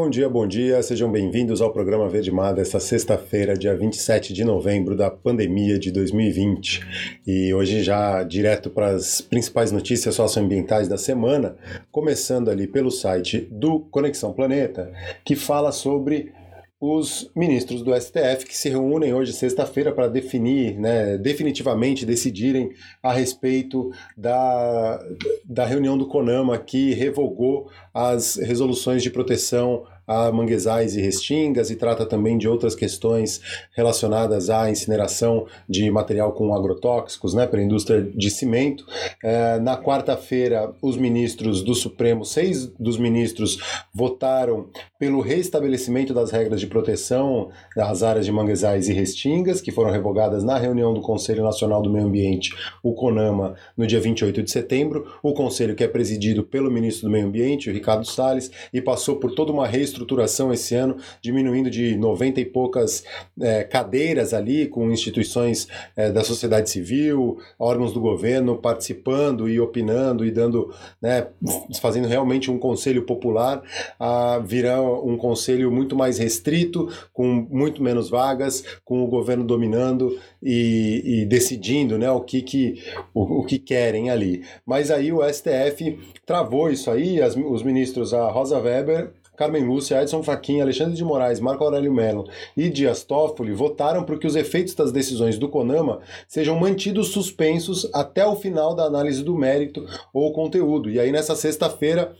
Bom dia, bom dia, sejam bem-vindos ao programa Verde Mar desta sexta-feira, dia 27 de novembro da pandemia de 2020. E hoje já direto para as principais notícias socioambientais da semana, começando ali pelo site do Conexão Planeta, que fala sobre os ministros do STF que se reúnem hoje, sexta-feira, para definir, né, definitivamente decidirem a respeito da, da reunião do CONAMA que revogou as resoluções de proteção a manguezais e restingas e trata também de outras questões relacionadas à incineração de material com agrotóxicos né, para a indústria de cimento. É, na quarta-feira, os ministros do Supremo, seis dos ministros, votaram pelo restabelecimento das regras de proteção das áreas de manguezais e restingas, que foram revogadas na reunião do Conselho Nacional do Meio Ambiente, o CONAMA, no dia 28 de setembro. O conselho que é presidido pelo ministro do Meio Ambiente, o Ricardo Salles, e passou por toda uma reestruturação reestruturação esse ano, diminuindo de 90 e poucas é, cadeiras ali, com instituições é, da sociedade civil, órgãos do governo participando e opinando e dando, né, fazendo realmente um conselho popular, a virar um conselho muito mais restrito, com muito menos vagas, com o governo dominando e, e decidindo né, o, que, que, o, o, que querem ali. Mas aí o STF travou isso aí, as, os ministros, a Rosa Weber Carmen Lúcia, Edson Fachin, Alexandre de Moraes, Marco Aurélio Mello e Dias Toffoli votaram para que os efeitos das decisões do CONAMA sejam mantidos suspensos até o final da análise do mérito ou conteúdo. E aí, nessa sexta-feira,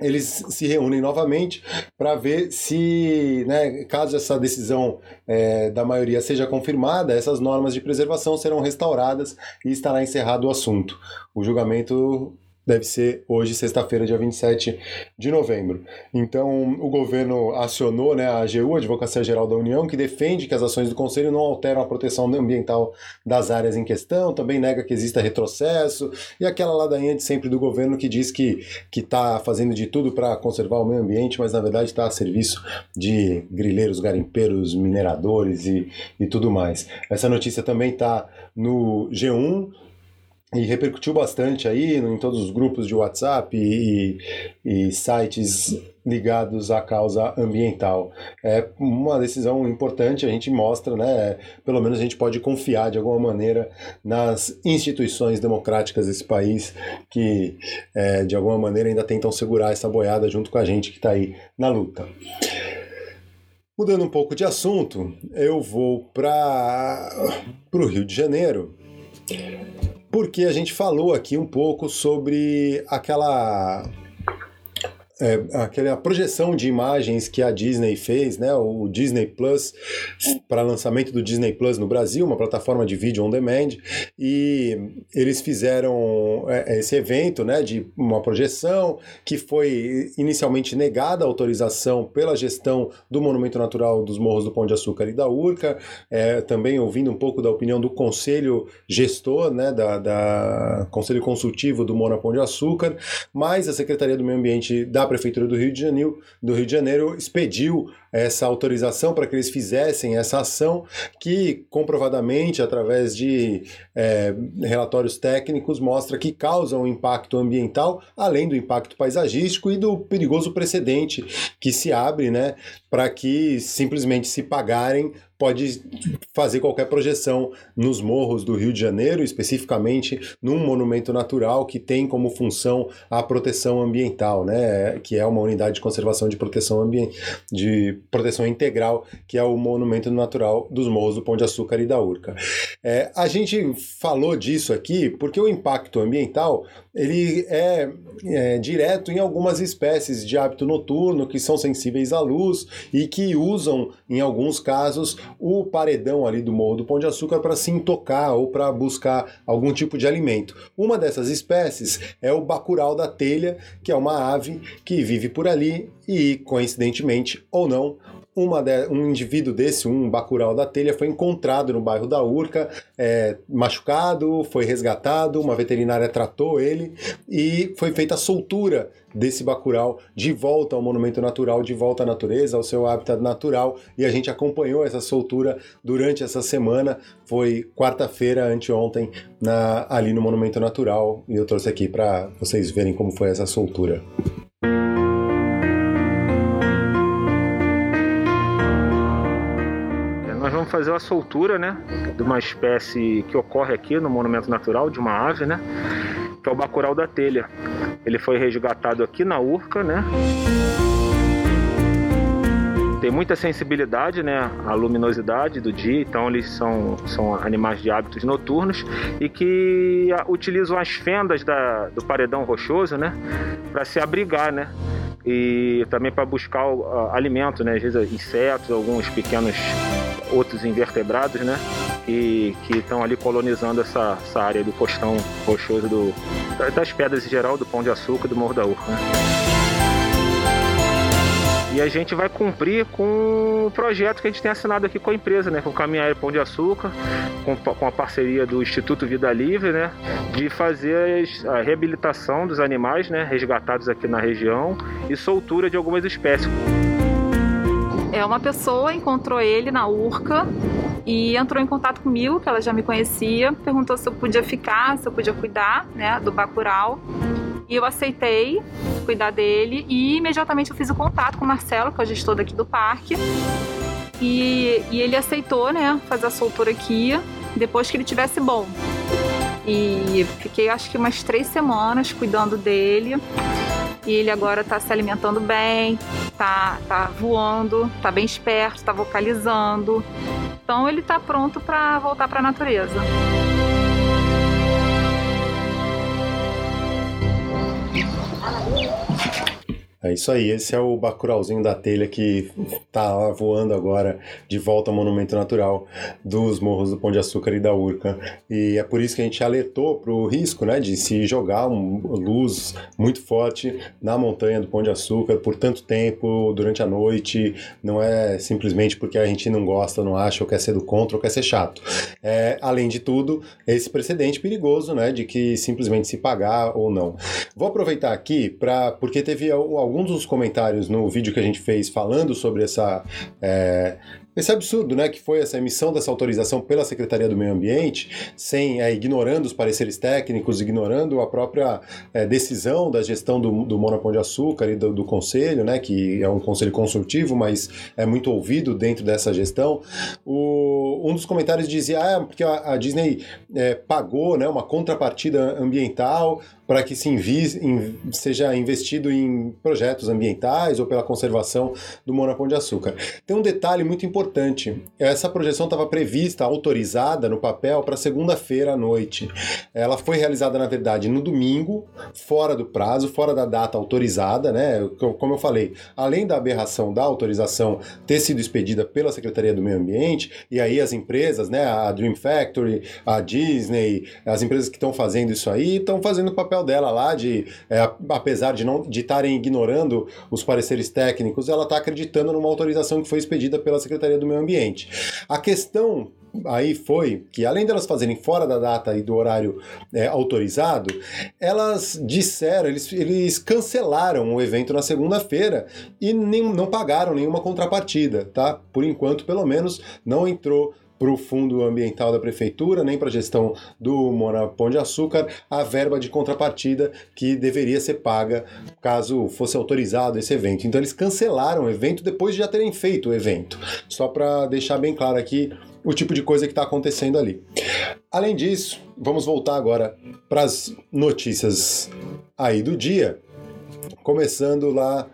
eles se reúnem novamente para ver se, né, caso essa decisão é, da maioria seja confirmada, essas normas de preservação serão restauradas e estará encerrado o assunto. O julgamento deve ser hoje, sexta-feira, dia 27 de novembro. Então, o governo acionou né, a AGU, a Advocacia Geral da União, que defende que as ações do Conselho não alteram a proteção ambiental das áreas em questão, também nega que exista retrocesso, e aquela ladainha de sempre do governo que diz que está fazendo de tudo para conservar o meio ambiente, mas na verdade está a serviço de grileiros, garimpeiros, mineradores e, e tudo mais. Essa notícia também está no G1, e repercutiu bastante aí em todos os grupos de WhatsApp e, e, sites ligados à causa ambiental. É uma decisão importante, a gente mostra, né? Pelo menos a gente pode confiar de alguma maneira nas instituições democráticas desse país que, é, de alguma maneira, ainda tentam segurar essa boiada junto com a gente que está aí na luta. Mudando um pouco de assunto, eu vou para o Rio de Janeiro porque a gente falou aqui um pouco sobre aquela é, aquela projeção de imagens que a Disney fez, né, o Disney Plus, para lançamento do Disney Plus no Brasil, uma plataforma de vídeo on demand, e eles fizeram é, esse evento né, de uma projeção que foi inicialmente negada a autorização pela gestão do Monumento Natural dos Morros do Pão de Açúcar e da Urca, é, também ouvindo um pouco da opinião do Conselho Gestor, né, da, da Conselho Consultivo do Mona Pão de Açúcar, mas a Secretaria do Meio Ambiente da Prefeitura do Rio de Janeiro, do Rio de Janeiro expediu essa autorização para que eles fizessem essa ação que comprovadamente através de é, relatórios técnicos mostra que causa um impacto ambiental além do impacto paisagístico e do perigoso precedente que se abre né para que simplesmente se pagarem pode fazer qualquer projeção nos morros do Rio de Janeiro, especificamente num monumento natural que tem como função a proteção ambiental, né, que é uma unidade de conservação de proteção ambiental, de proteção integral, que é o monumento natural dos morros do Pão de Açúcar e da Urca. É, a gente falou disso aqui porque o impacto ambiental ele é, é direto em algumas espécies de hábito noturno que são sensíveis à luz e que usam, em alguns casos, o paredão ali do Morro do Pão de Açúcar para se intocar ou para buscar algum tipo de alimento. Uma dessas espécies é o bacural da telha, que é uma ave que vive por ali e, coincidentemente ou não, de, um indivíduo desse, um bacural da telha, foi encontrado no bairro da Urca, é, machucado, foi resgatado, uma veterinária tratou ele e foi feita a soltura desse bacural de volta ao monumento natural, de volta à natureza, ao seu hábitat natural, e a gente acompanhou essa soltura durante essa semana. Foi quarta-feira, anteontem, na, ali no monumento natural, e eu trouxe aqui para vocês verem como foi essa soltura. vamos fazer uma soltura, né, de uma espécie que ocorre aqui no Monumento Natural, de uma ave, né, que é o bacural da telha. Ele foi resgatado aqui na Urca, né, tem muita sensibilidade né, à luminosidade do dia, então eles são, são animais de hábitos noturnos e que utilizam as fendas da, do paredão rochoso né, para se abrigar. Né? E também para buscar uh, alimento, né? às vezes insetos, alguns pequenos outros invertebrados, né? Que estão ali colonizando essa, essa área do costão rochoso do, das pedras em geral, do Pão de Açúcar e do Morro da Urca. Né? E a gente vai cumprir com o projeto que a gente tem assinado aqui com a empresa, né? Com o Caminho Aéreo Pão de Açúcar, com, com a parceria do Instituto Vida Livre, né? De fazer a reabilitação dos animais, né? Resgatados aqui na região e soltura de algumas espécies. É uma pessoa encontrou ele na Urca e entrou em contato comigo, que ela já me conhecia, perguntou se eu podia ficar, se eu podia cuidar, né, do bacural. E eu aceitei cuidar dele e imediatamente eu fiz o contato com o Marcelo, que é o gestor daqui do parque. E, e ele aceitou, né, fazer a soltura aqui depois que ele tivesse bom. E fiquei acho que umas três semanas cuidando dele. E ele agora está se alimentando bem, tá, tá voando, tá bem esperto, tá vocalizando. Então ele tá pronto para voltar para a natureza. É isso aí, esse é o bacurauzinho da telha que tá voando agora de volta ao Monumento Natural dos Morros do Pão de Açúcar e da Urca. E é por isso que a gente alertou para o risco né, de se jogar luz muito forte na montanha do Pão de Açúcar por tanto tempo, durante a noite. Não é simplesmente porque a gente não gosta, não acha, ou quer ser do contra, ou quer ser chato. É, além de tudo, esse precedente perigoso né, de que simplesmente se pagar ou não. Vou aproveitar aqui para porque teve alguns dos comentários no vídeo que a gente fez falando sobre essa é, esse absurdo, né, que foi essa emissão dessa autorização pela Secretaria do Meio Ambiente, sem é, ignorando os pareceres técnicos, ignorando a própria é, decisão da gestão do, do Monopão de Açúcar e do, do, conselho, né, que é um conselho consultivo, mas é muito ouvido dentro dessa gestão. O, um dos comentários dizia, ah, porque a, a Disney é, pagou, né, uma contrapartida ambiental para que se invi seja investido em projetos ambientais ou pela conservação do Monopão de Açúcar. Tem um detalhe muito importante. Essa projeção estava prevista, autorizada no papel para segunda-feira à noite. Ela foi realizada, na verdade, no domingo, fora do prazo, fora da data autorizada, né? Como eu falei, além da aberração da autorização ter sido expedida pela Secretaria do Meio Ambiente, e aí as empresas, né, a Dream Factory, a Disney, as empresas que estão fazendo isso aí, estão fazendo o papel papel dela lá de, é, apesar de não de estarem ignorando os pareceres técnicos, ela está acreditando numa autorização que foi expedida pela Secretaria do Meio Ambiente. A questão aí foi que, além delas fazerem fora da data e do horário é, autorizado, elas disseram, eles, eles cancelaram o evento na segunda-feira e nem, não pagaram nenhuma contrapartida, tá? Por enquanto, pelo menos, não entrou para o fundo ambiental da prefeitura, nem para a gestão do Pão de Açúcar, a verba de contrapartida que deveria ser paga caso fosse autorizado esse evento. Então eles cancelaram o evento depois de já terem feito o evento. Só para deixar bem claro aqui o tipo de coisa que está acontecendo ali. Além disso, vamos voltar agora para as notícias aí do dia começando lá,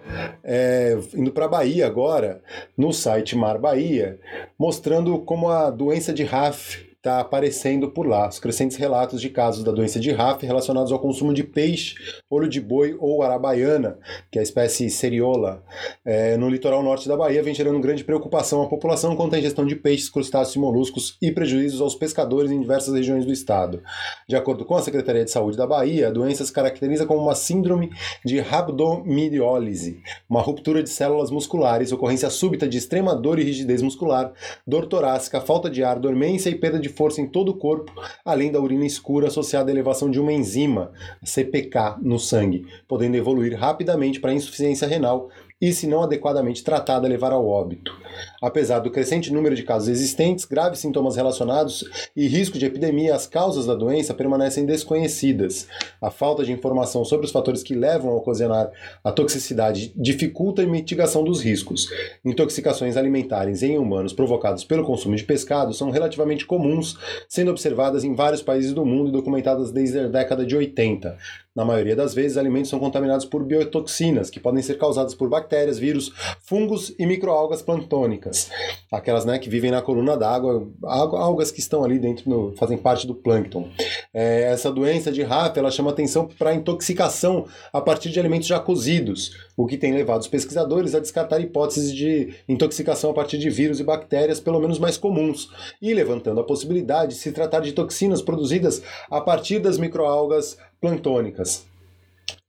é, indo para Bahia agora, no site Mar Bahia, mostrando como a doença de RAF está aparecendo por lá. Os crescentes relatos de casos da doença de RAF relacionados ao consumo de peixe, olho de boi ou arabaiana, que é a espécie seriola, é, no litoral norte da Bahia, vem gerando grande preocupação à população quanto à ingestão de peixes, crustáceos e moluscos e prejuízos aos pescadores em diversas regiões do estado. De acordo com a Secretaria de Saúde da Bahia, a doença se caracteriza como uma síndrome de rabdomiriólise, uma ruptura de células musculares, ocorrência súbita de extrema dor e rigidez muscular, dor torácica, falta de ar, dormência e perda de força em todo o corpo, além da urina escura associada à elevação de uma enzima, CPK, no sangue, podendo evoluir rapidamente para insuficiência renal e, se não adequadamente tratada, levar ao óbito. Apesar do crescente número de casos existentes, graves sintomas relacionados e risco de epidemia, as causas da doença permanecem desconhecidas. A falta de informação sobre os fatores que levam a ocasionar a toxicidade dificulta a mitigação dos riscos. Intoxicações alimentares em humanos provocadas pelo consumo de pescado são relativamente comuns, sendo observadas em vários países do mundo e documentadas desde a década de 80. Na maioria das vezes, alimentos são contaminados por biotoxinas, que podem ser causadas por bactérias, vírus, fungos e microalgas Aquelas né, que vivem na coluna d'água, algas que estão ali dentro, no, fazem parte do plâncton. É, essa doença de RAF ela chama atenção para intoxicação a partir de alimentos já cozidos, o que tem levado os pesquisadores a descartar hipóteses de intoxicação a partir de vírus e bactérias, pelo menos mais comuns, e levantando a possibilidade de se tratar de toxinas produzidas a partir das microalgas plantônicas.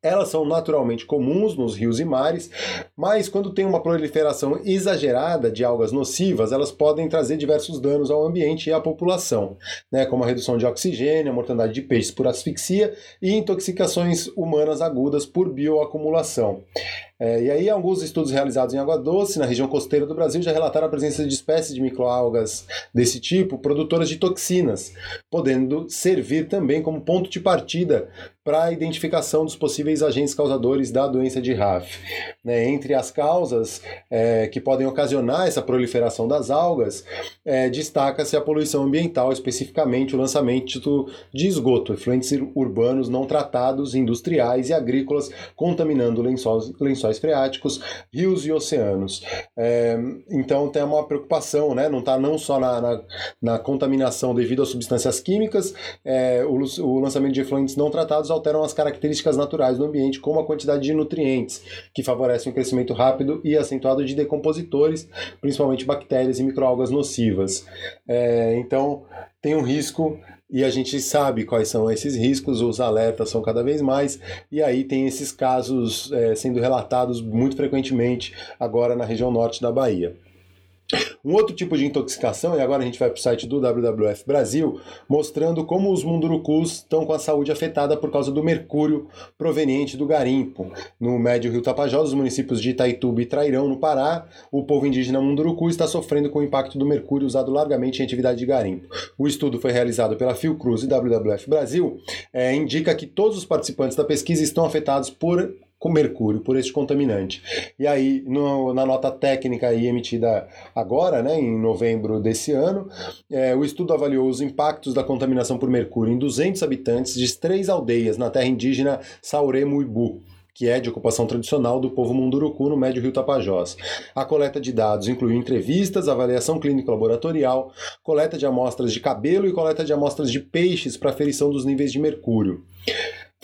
Elas são naturalmente comuns nos rios e mares, mas quando tem uma proliferação exagerada de algas nocivas, elas podem trazer diversos danos ao ambiente e à população, né, como a redução de oxigênio, a mortandade de peixes por asfixia e intoxicações humanas agudas por bioacumulação. É, e aí, alguns estudos realizados em água doce, na região costeira do Brasil, já relataram a presença de espécies de microalgas desse tipo, produtoras de toxinas, podendo servir também como ponto de partida para a identificação dos possíveis agentes causadores da doença de RAF. Né, entre as causas é, que podem ocasionar essa proliferação das algas, é, destaca-se a poluição ambiental, especificamente o lançamento de esgoto, efluentes urbanos não tratados, industriais e agrícolas, contaminando lençóis, lençóis freáticos, rios e oceanos. É, então tem uma preocupação, né, não está não só na, na, na, contaminação devido a substâncias químicas, é, o, o lançamento de efluentes não tratados alteram as características naturais do ambiente, como a quantidade de nutrientes, que favorecem o crescimento rápido e acentuado de decompositores, principalmente bactérias e microalgas nocivas. É, então, tem um risco e a gente sabe quais são esses riscos, os alertas são cada vez mais, e aí tem esses casos é, sendo relatados muito frequentemente agora na região norte da Bahia. Um outro tipo de intoxicação, e agora a gente vai para o site do WWF Brasil, mostrando como os mundurucus estão com a saúde afetada por causa do mercúrio proveniente do garimpo. No médio Rio Tapajós, os municípios de Itaituba e Trairão, no Pará, o povo indígena munduruku está sofrendo com o impacto do mercúrio usado largamente em atividade de garimpo. O estudo foi realizado pela Fiocruz e WWF Brasil, é, indica que todos os participantes da pesquisa estão afetados por com mercúrio por este contaminante. E aí, no, na nota técnica aí emitida agora, né, em novembro desse ano, é, o estudo avaliou os impactos da contaminação por mercúrio em 200 habitantes de três aldeias na terra indígena Sauremuibu que é de ocupação tradicional do povo Munduruku no Médio Rio Tapajós. A coleta de dados incluiu entrevistas, avaliação clínica laboratorial, coleta de amostras de cabelo e coleta de amostras de peixes para aferição dos níveis de mercúrio.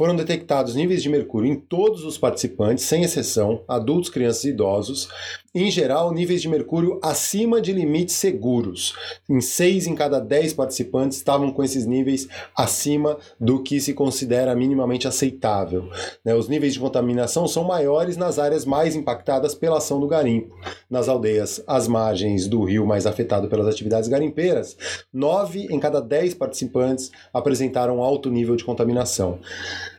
Foram detectados níveis de mercúrio em todos os participantes, sem exceção, adultos, crianças e idosos. Em geral, níveis de mercúrio acima de limites seguros. Em 6 em cada 10 participantes estavam com esses níveis acima do que se considera minimamente aceitável. Né, os níveis de contaminação são maiores nas áreas mais impactadas pela ação do garimpo. Nas aldeias às margens do rio mais afetado pelas atividades garimpeiras, 9 em cada 10 participantes apresentaram alto nível de contaminação.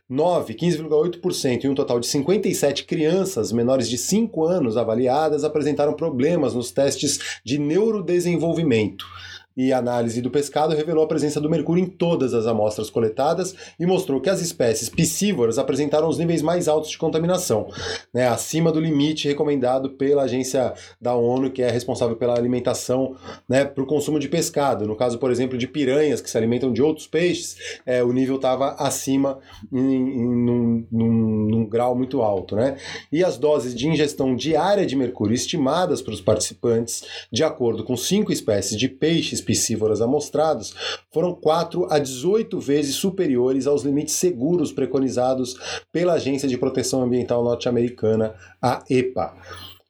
9, 15,8% e um total de 57 crianças menores de 5 anos avaliadas apresentaram problemas nos testes de neurodesenvolvimento e análise do pescado revelou a presença do mercúrio em todas as amostras coletadas e mostrou que as espécies piscívoras apresentaram os níveis mais altos de contaminação, né, acima do limite recomendado pela agência da ONU, que é responsável pela alimentação né, para o consumo de pescado. No caso, por exemplo, de piranhas que se alimentam de outros peixes, é, o nível estava acima em, em num, num, num, grau muito alto. Né? E as doses de ingestão diária de mercúrio estimadas para os participantes, de acordo com cinco espécies de peixes piscívoras amostrados foram 4 a 18 vezes superiores aos limites seguros preconizados pela Agência de Proteção Ambiental norte-americana, a EPA.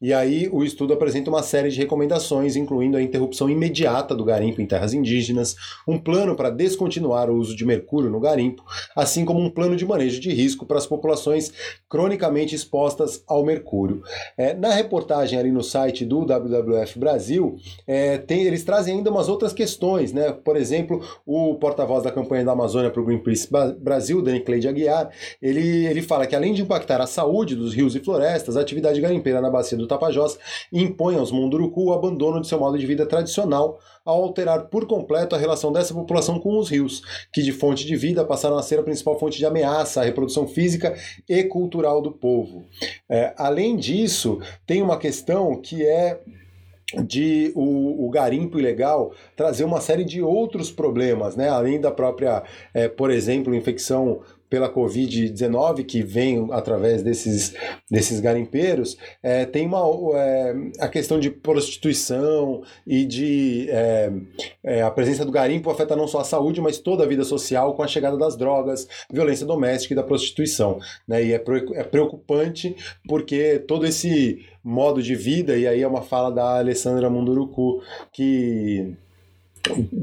E aí o estudo apresenta uma série de recomendações, incluindo a interrupção imediata do garimpo em terras indígenas, um plano para descontinuar o uso de mercúrio no garimpo, assim como um plano de manejo de risco para as populações cronicamente expostas ao mercúrio. É, na reportagem ali no site do WWF Brasil, é, tem, eles trazem ainda umas outras questões, né? Por exemplo, o porta-voz da campanha da Amazônia para o Greenpeace Brasil, Dani Cleide Aguiar, ele, ele fala que além de impactar a saúde dos rios e florestas, a atividade garimpeira na bacia do Tapajós impõe aos Munduruku o abandono de seu modo de vida tradicional ao alterar por completo a relação dessa população com os rios, que de fonte de vida passaram a ser a principal fonte de ameaça à reprodução física e cultural do povo. É, além disso, tem uma questão que é de o, o, garimpo ilegal trazer uma série de outros problemas, né? além da própria, é, por exemplo, infecção pela Covid-19, que vem através desses, desses garimpeiros, é, tem uma, é, a questão de prostituição e de é, é, a presença do garimpo afeta não só a saúde, mas toda a vida social com a chegada das drogas, violência doméstica e da prostituição. Né? E é, é preocupante porque todo esse modo de vida, e aí é uma fala da Alessandra Munduruku, que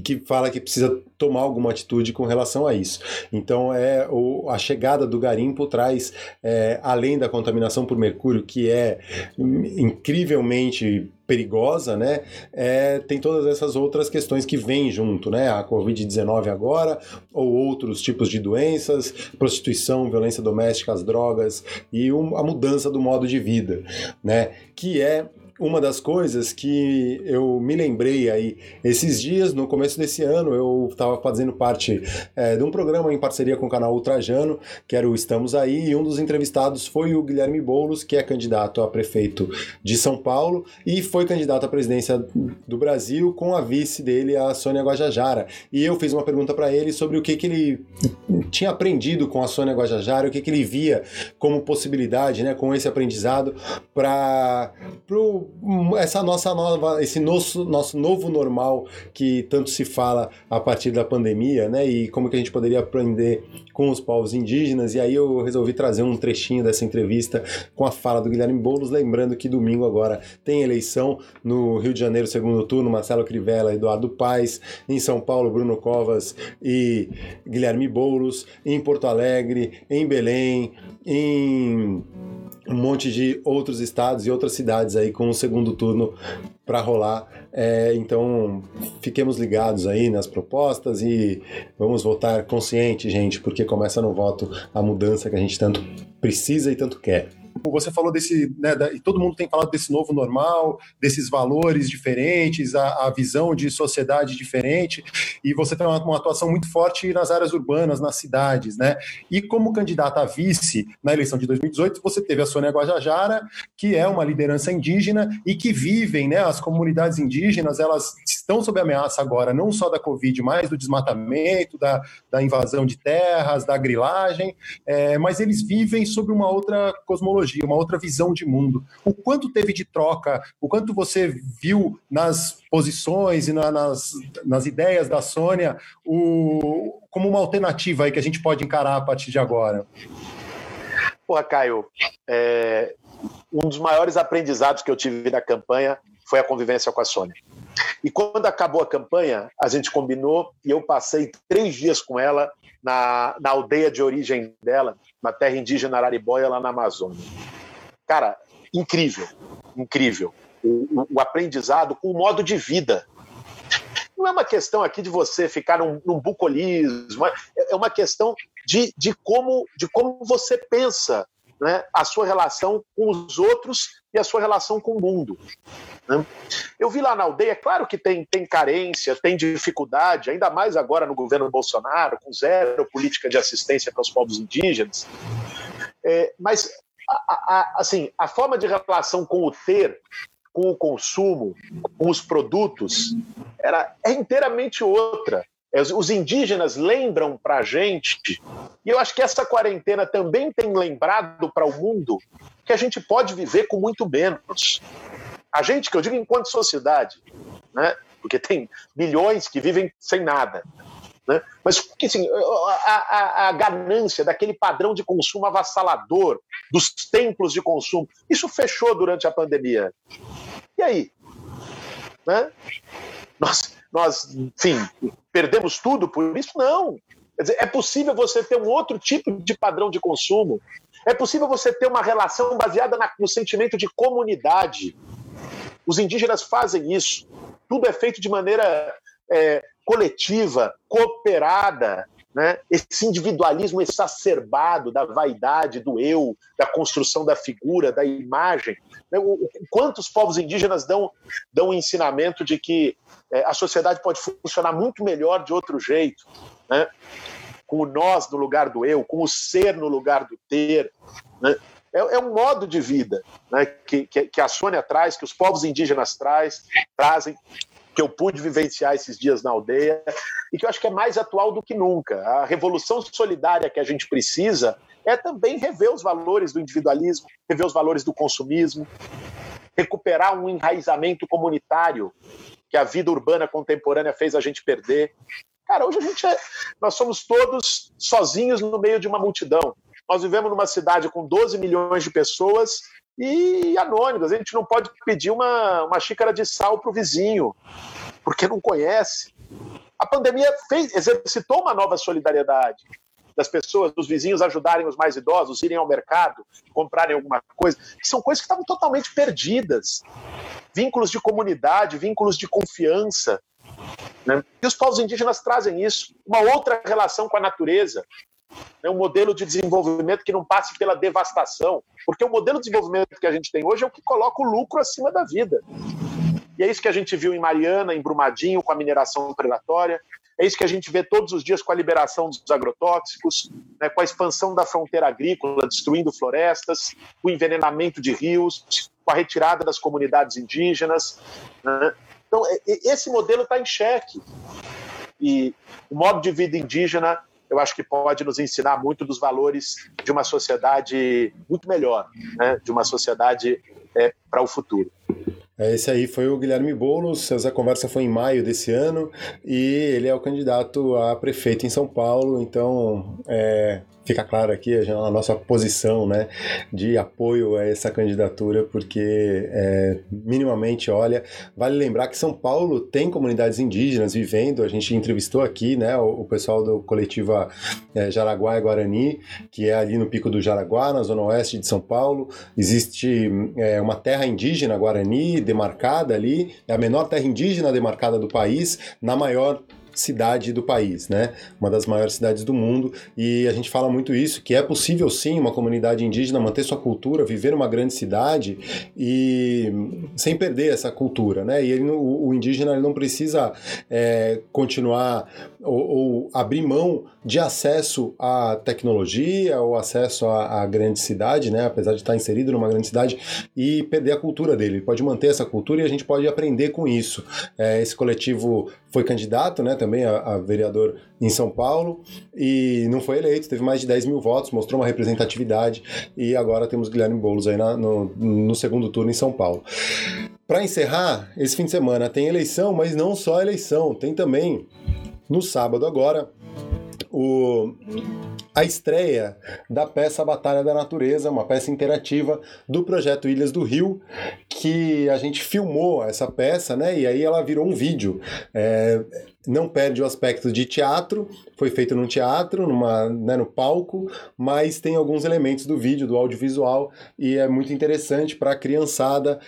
que fala que precisa tomar alguma atitude com relação a isso. Então, é o, a chegada do garimpo traz, é, além da contaminação por mercúrio, que é incrivelmente perigosa, né? É, tem todas essas outras questões que vêm junto, né? A Covid-19 agora, ou outros tipos de doenças, prostituição, violência doméstica, as drogas e um, a mudança do modo de vida, né? Que é uma das coisas que eu me lembrei aí esses dias, no começo desse ano, eu estava fazendo parte é, de um programa em parceria com o canal Ultrajano, que era o Estamos Aí, e um dos entrevistados foi o Guilherme Boulos, que é candidato a prefeito de São Paulo e foi candidato à presidência do Brasil com a vice dele, a Sônia Guajajara. E eu fiz uma pergunta para ele sobre o que, que ele tinha aprendido com a Sônia Guajajara, o que, que ele via como possibilidade, né, com esse aprendizado para essa nossa nova, esse nosso, nosso novo normal que tanto se fala a partir da pandemia, né? E como que a gente poderia aprender com os povos indígenas. E aí eu resolvi trazer um trechinho dessa entrevista com a fala do Guilherme Boulos, lembrando que domingo agora tem eleição no Rio de Janeiro, segundo turno, Marcelo Crivella, Eduardo Paes, em São Paulo, Bruno Covas e Guilherme Boulos, em Porto Alegre, em Belém, em um monte de outros estados e outras cidades aí com o segundo turno para rolar. É, então, fiquemos ligados aí nas propostas e vamos votar consciente, gente, porque começa no voto a mudança que a gente tanto precisa e tanto quer. Você falou desse, né, da, e todo mundo tem falado desse novo normal, desses valores diferentes, a, a visão de sociedade diferente, e você tem uma, uma, atuação muito forte nas áreas urbanas, nas cidades, né? E como candidata a vice na eleição de 2018, você teve a Sônia Guajajara, que é uma liderança indígena e que vivem, né, as comunidades indígenas, elas estão sob ameaça agora, não só da Covid, mas do desmatamento, da, da invasão de terras, da grilagem, é, mas eles vivem sob uma outra cosmologia uma outra visão de mundo. O quanto teve de troca, o quanto você viu nas posições e na, nas, nas ideias da Sônia o, como uma alternativa aí que a gente pode encarar a partir de agora? Porra, Caio, é, um dos maiores aprendizados que eu tive na campanha foi a convivência com a Sônia. E quando acabou a campanha, a gente combinou e eu passei três dias com ela na, na aldeia de origem dela, na terra indígena Araribóia, lá na Amazônia. Cara, incrível, incrível. O, o, aprendizado com o modo de vida. Não é uma questão aqui de você ficar num, num bucolismo, é, é uma questão de, de, como, de como você pensa né, a sua relação com os outros e a sua relação com o mundo. Né? Eu vi lá na aldeia, claro que tem, tem carência, tem dificuldade, ainda mais agora no governo Bolsonaro, com zero política de assistência para os povos indígenas, é, mas a, a, assim, a forma de relação com o ter, com o consumo, com os produtos, era, é inteiramente outra. É, os indígenas lembram para a gente, e eu acho que essa quarentena também tem lembrado para o mundo que a gente pode viver com muito menos. A gente, que eu digo enquanto sociedade, né? porque tem milhões que vivem sem nada. Né? Mas assim, a, a, a, ganância daquele padrão de consumo avassalador, dos templos de consumo, isso fechou durante a pandemia. E aí? Né? Nós, nós, enfim, perdemos tudo por isso? Não. Dizer, é possível você ter um outro tipo de padrão de consumo. É possível você ter uma relação baseada no sentimento de comunidade. Os indígenas fazem isso. Tudo é feito de maneira é, coletiva, cooperada. Né? Esse individualismo exacerbado da vaidade, do eu, da construção da figura, da imagem. Né? O, quantos povos indígenas dão, dão o ensinamento de que é, a sociedade pode funcionar muito melhor de outro jeito? Né? com o nós no lugar do eu, com o ser no lugar do ter. Né? É, é, um modo de vida né? que, que, que, a Sônia traz, que os povos indígenas traz, trazem, que eu pude vivenciar esses dias na aldeia, e que eu acho que é mais atual do que nunca. A revolução solidária que a gente precisa é também rever os valores do individualismo, rever os valores do consumismo, recuperar um enraizamento comunitário que a vida urbana contemporânea fez a gente perder. Cara, hoje a gente é. Nós somos todos sozinhos no meio de uma multidão. Nós vivemos numa cidade com 12 milhões de pessoas e anônimas. A gente não pode pedir uma, uma xícara de sal para o vizinho, porque não conhece. A pandemia fez, exercitou uma nova solidariedade das pessoas, dos vizinhos ajudarem os mais idosos, irem ao mercado, comprarem alguma coisa, são coisas que estavam totalmente perdidas. Vínculos de comunidade, vínculos de confiança, né? E os povos indígenas trazem isso, uma outra relação com a natureza, né? um modelo de desenvolvimento que não passe pela devastação, porque o modelo de desenvolvimento que a gente tem hoje é o que coloca o lucro acima da vida. E é isso que a gente viu em Mariana, em Brumadinho, com a mineração predatória, é isso que a gente vê todos os dias com a liberação dos agrotóxicos, né, com a expansão da fronteira agrícola, destruindo florestas, o envenenamento de rios, com a retirada das comunidades indígenas. Né? Então, esse modelo está em xeque. E o modo de vida indígena, eu acho que pode nos ensinar muito dos valores de uma sociedade muito melhor, né? de uma sociedade é, para o futuro. É, esse aí foi o Guilherme Boulos, essa conversa foi em maio desse ano e ele é o candidato a prefeito em São Paulo, então é, fica claro aqui a nossa posição né, de apoio a essa candidatura, porque é, minimamente, olha, vale lembrar que São Paulo tem comunidades indígenas vivendo, a gente entrevistou aqui né, o, o pessoal do coletivo é, Jaraguá e Guarani, que é ali no Pico do Jaraguá, na zona oeste de São Paulo, existe é, uma terra indígena Guarani demarcada ali, é a menor terra indígena demarcada do país, na maior cidade do país, né? Uma das maiores cidades do mundo. E a gente fala muito isso, que é possível sim uma comunidade indígena manter sua cultura, viver numa grande cidade e sem perder essa cultura, né? E ele, o, o indígena ele não precisa é, continuar ou, ou, abrir mão de acesso à tecnologia ou acesso à, à, grande cidade, né? Apesar de estar inserido numa grande cidade e perder a cultura dele. Ele pode manter essa cultura e a gente pode aprender com isso. É, esse coletivo foi candidato, né? Também a, a, vereador em São Paulo e não foi eleito. Teve mais de 10 mil votos, mostrou uma representatividade e agora temos Guilherme Boulos aí na, no, no segundo turno em São Paulo. Para encerrar, esse fim de semana tem eleição, mas não só eleição, tem também no sábado agora, o, a estreia da peça Batalha da Natureza, uma peça interativa do projeto Ilhas do Rio, que a gente filmou essa peça, né? E aí ela virou um vídeo. É, não perde o aspecto de teatro, foi feito num teatro, numa, né, no palco, mas tem alguns elementos do vídeo, do audiovisual, e é muito interessante para a criançada.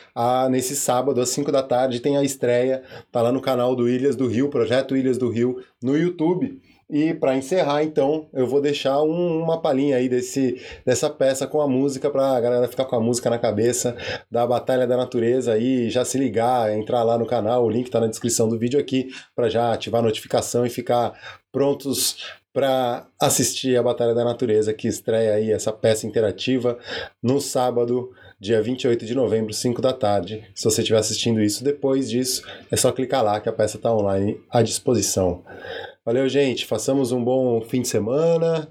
Nesse sábado, às 5 da tarde, tem a estreia, tá lá no canal do Ilhas do Rio, Projeto Ilhas do Rio, no YouTube. E para encerrar, então, eu vou deixar um, uma palhinha aí desse, dessa peça com a música para a galera ficar com a música na cabeça da Batalha da Natureza e já se ligar, entrar lá no canal, o link está na descrição do vídeo aqui para já ativar a notificação e ficar prontos para assistir a Batalha da Natureza que estreia aí essa peça interativa no sábado dia 28 de novembro, 5 da tarde. Se você estiver assistindo isso depois disso, é só clicar lá que a peça está online à disposição. Valeu, gente. Façamos um bom fim de semana.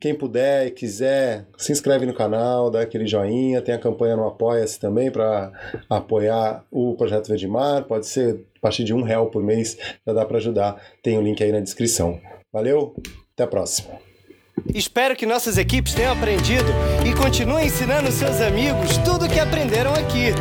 Quem puder e quiser, se inscreve no canal, dá aquele joinha. Tem a campanha no Apoia-se também para apoiar o Projeto Verde Mar. Pode ser a partir de um real por mês, já dá para ajudar. Tem o link aí na descrição. Valeu, até a próxima. Espero que nossas equipes tenham aprendido e continuem ensinando seus amigos tudo o que aprenderam aqui.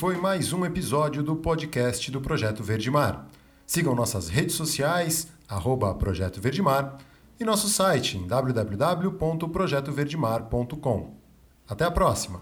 Foi mais um episódio do podcast do Projeto Verde Mar. Sigam nossas redes sociais, arroba Projeto Verde Mar, e nosso site em www.projetoverdemar.com. Até a próxima!